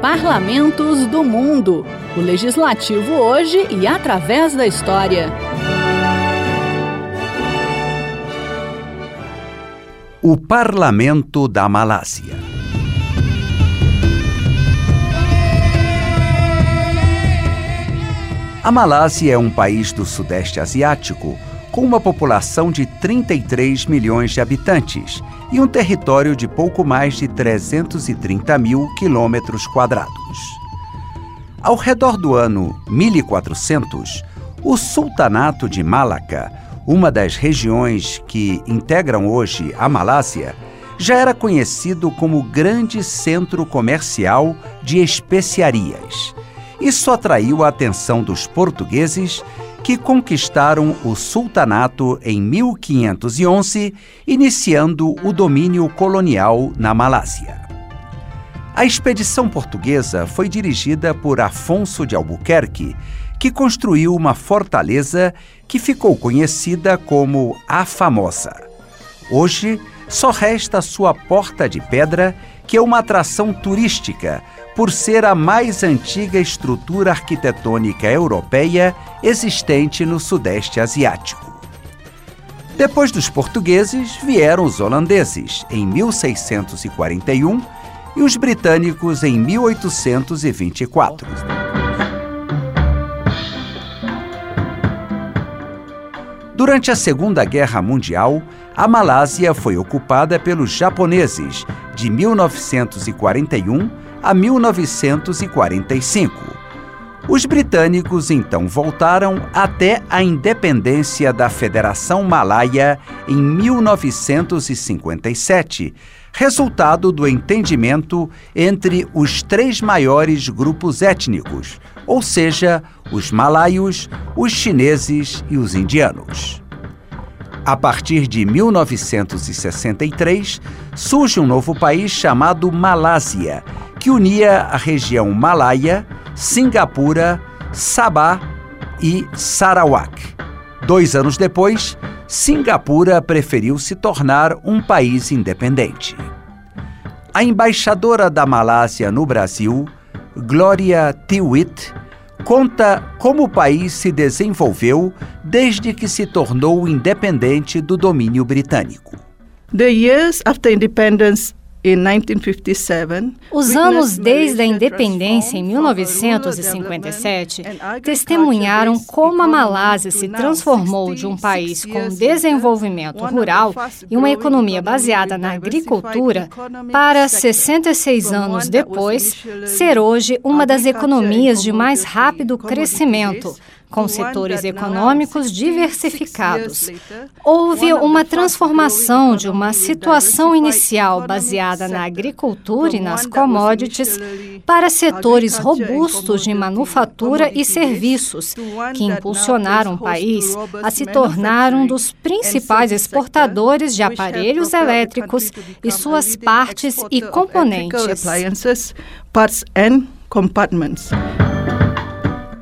Parlamentos do Mundo. O legislativo hoje e através da história. O Parlamento da Malásia. A Malásia é um país do Sudeste Asiático com uma população de 33 milhões de habitantes e um território de pouco mais de 330 mil quilômetros quadrados. Ao redor do ano 1400, o Sultanato de Malaca, uma das regiões que integram hoje a Malásia, já era conhecido como grande centro comercial de especiarias. Isso atraiu a atenção dos portugueses que conquistaram o sultanato em 1511, iniciando o domínio colonial na Malásia. A expedição portuguesa foi dirigida por Afonso de Albuquerque, que construiu uma fortaleza que ficou conhecida como a Famosa. Hoje, só resta sua porta de pedra, que é uma atração turística por ser a mais antiga estrutura arquitetônica europeia existente no Sudeste Asiático. Depois dos portugueses, vieram os holandeses, em 1641, e os britânicos em 1824. Durante a Segunda Guerra Mundial, a Malásia foi ocupada pelos japoneses de 1941 a 1945. Os britânicos então voltaram até a independência da Federação Malaia em 1957, resultado do entendimento entre os três maiores grupos étnicos, ou seja, os malaios, os chineses e os indianos. A partir de 1963, surge um novo país chamado Malásia, que unia a região Malaia, Singapura, Sabah e Sarawak. Dois anos depois, Singapura preferiu se tornar um país independente. A embaixadora da Malásia no Brasil, Gloria Tiwit, conta como o país se desenvolveu desde que se tornou independente do domínio britânico. The years after independence os anos desde a independência em 1957 testemunharam como a Malásia se transformou de um país com desenvolvimento rural e uma economia baseada na agricultura para, 66 anos depois, ser hoje uma das economias de mais rápido crescimento com setores econômicos diversificados. Houve uma transformação de uma situação inicial baseada na agricultura e nas commodities para setores robustos de manufatura e serviços, que impulsionaram o país a se tornar um dos principais exportadores de aparelhos elétricos e suas partes e componentes.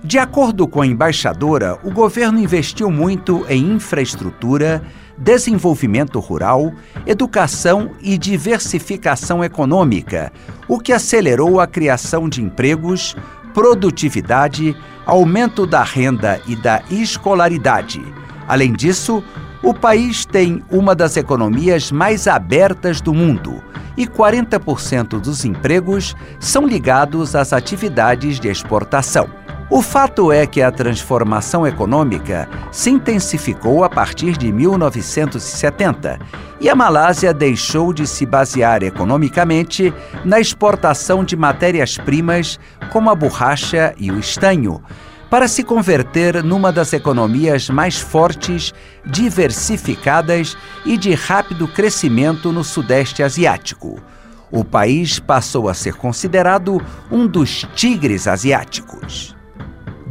De acordo com a embaixadora, o governo investiu muito em infraestrutura, desenvolvimento rural, educação e diversificação econômica, o que acelerou a criação de empregos, produtividade, aumento da renda e da escolaridade. Além disso, o país tem uma das economias mais abertas do mundo e 40% dos empregos são ligados às atividades de exportação. O fato é que a transformação econômica se intensificou a partir de 1970 e a Malásia deixou de se basear economicamente na exportação de matérias-primas como a borracha e o estanho, para se converter numa das economias mais fortes, diversificadas e de rápido crescimento no Sudeste Asiático. O país passou a ser considerado um dos tigres asiáticos.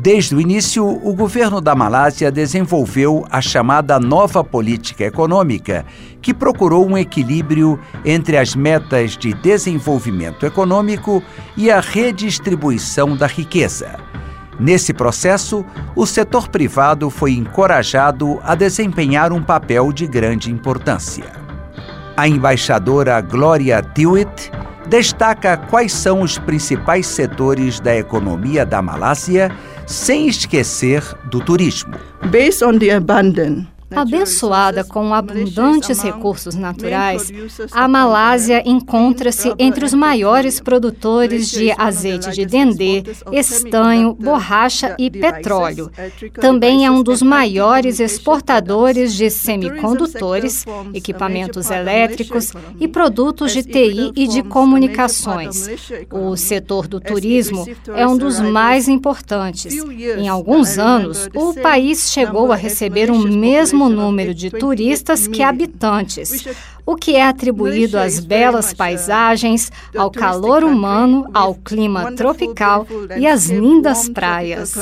Desde o início, o governo da Malásia desenvolveu a chamada nova política econômica, que procurou um equilíbrio entre as metas de desenvolvimento econômico e a redistribuição da riqueza. Nesse processo, o setor privado foi encorajado a desempenhar um papel de grande importância. A embaixadora Gloria Tewitt destaca quais são os principais setores da economia da Malásia, sem esquecer do turismo. Based on the abundant Abençoada com abundantes recursos naturais, a Malásia encontra-se entre os maiores produtores de azeite de dendê, estanho, borracha e petróleo. Também é um dos maiores exportadores de semicondutores, equipamentos elétricos e produtos de TI e de comunicações. O setor do turismo é um dos mais importantes. Em alguns anos, o país chegou a receber o mesmo mesmo número de turistas que habitantes, o que é atribuído às belas paisagens, ao calor humano, ao clima tropical e às lindas praias.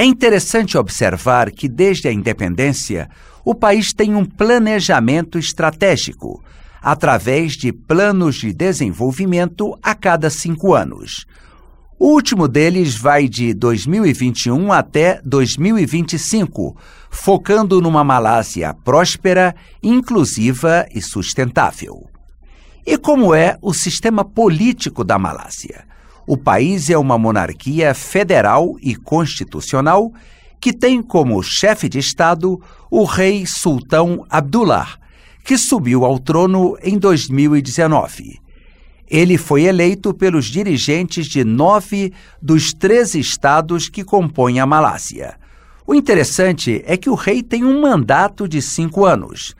É interessante observar que, desde a independência, o país tem um planejamento estratégico, através de planos de desenvolvimento a cada cinco anos. O último deles vai de 2021 até 2025, focando numa Malásia próspera, inclusiva e sustentável. E como é o sistema político da Malásia? O país é uma monarquia federal e constitucional que tem como chefe de Estado o rei Sultão Abdullah, que subiu ao trono em 2019. Ele foi eleito pelos dirigentes de nove dos treze estados que compõem a Malásia. O interessante é que o rei tem um mandato de cinco anos.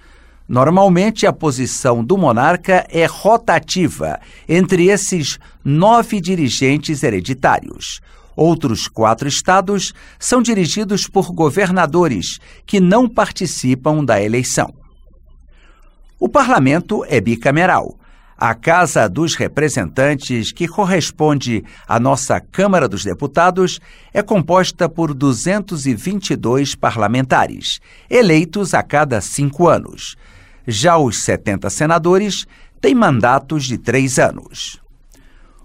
Normalmente, a posição do monarca é rotativa entre esses nove dirigentes hereditários. Outros quatro estados são dirigidos por governadores que não participam da eleição. O parlamento é bicameral. A Casa dos Representantes, que corresponde à nossa Câmara dos Deputados, é composta por 222 parlamentares, eleitos a cada cinco anos. Já os 70 senadores têm mandatos de três anos.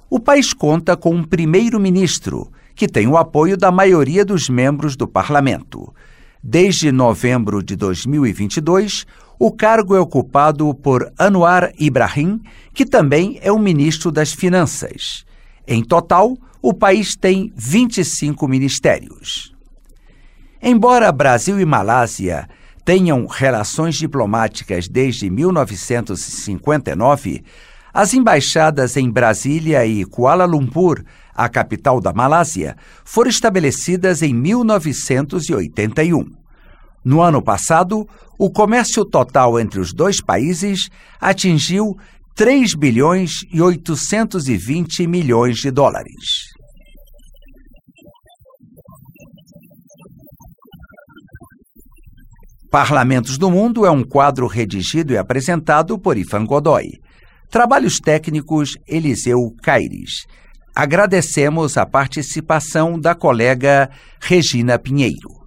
O país conta com um primeiro-ministro, que tem o apoio da maioria dos membros do parlamento. Desde novembro de 2022, o cargo é ocupado por Anwar Ibrahim, que também é o ministro das Finanças. Em total, o país tem 25 ministérios. Embora Brasil e Malásia tenham relações diplomáticas desde 1959, as embaixadas em Brasília e Kuala Lumpur, a capital da Malásia, foram estabelecidas em 1981. No ano passado, o comércio total entre os dois países atingiu 3 bilhões e 820 milhões de dólares. Parlamentos do Mundo é um quadro redigido e apresentado por Ifan Godoy. Trabalhos técnicos Eliseu Caires. Agradecemos a participação da colega Regina Pinheiro.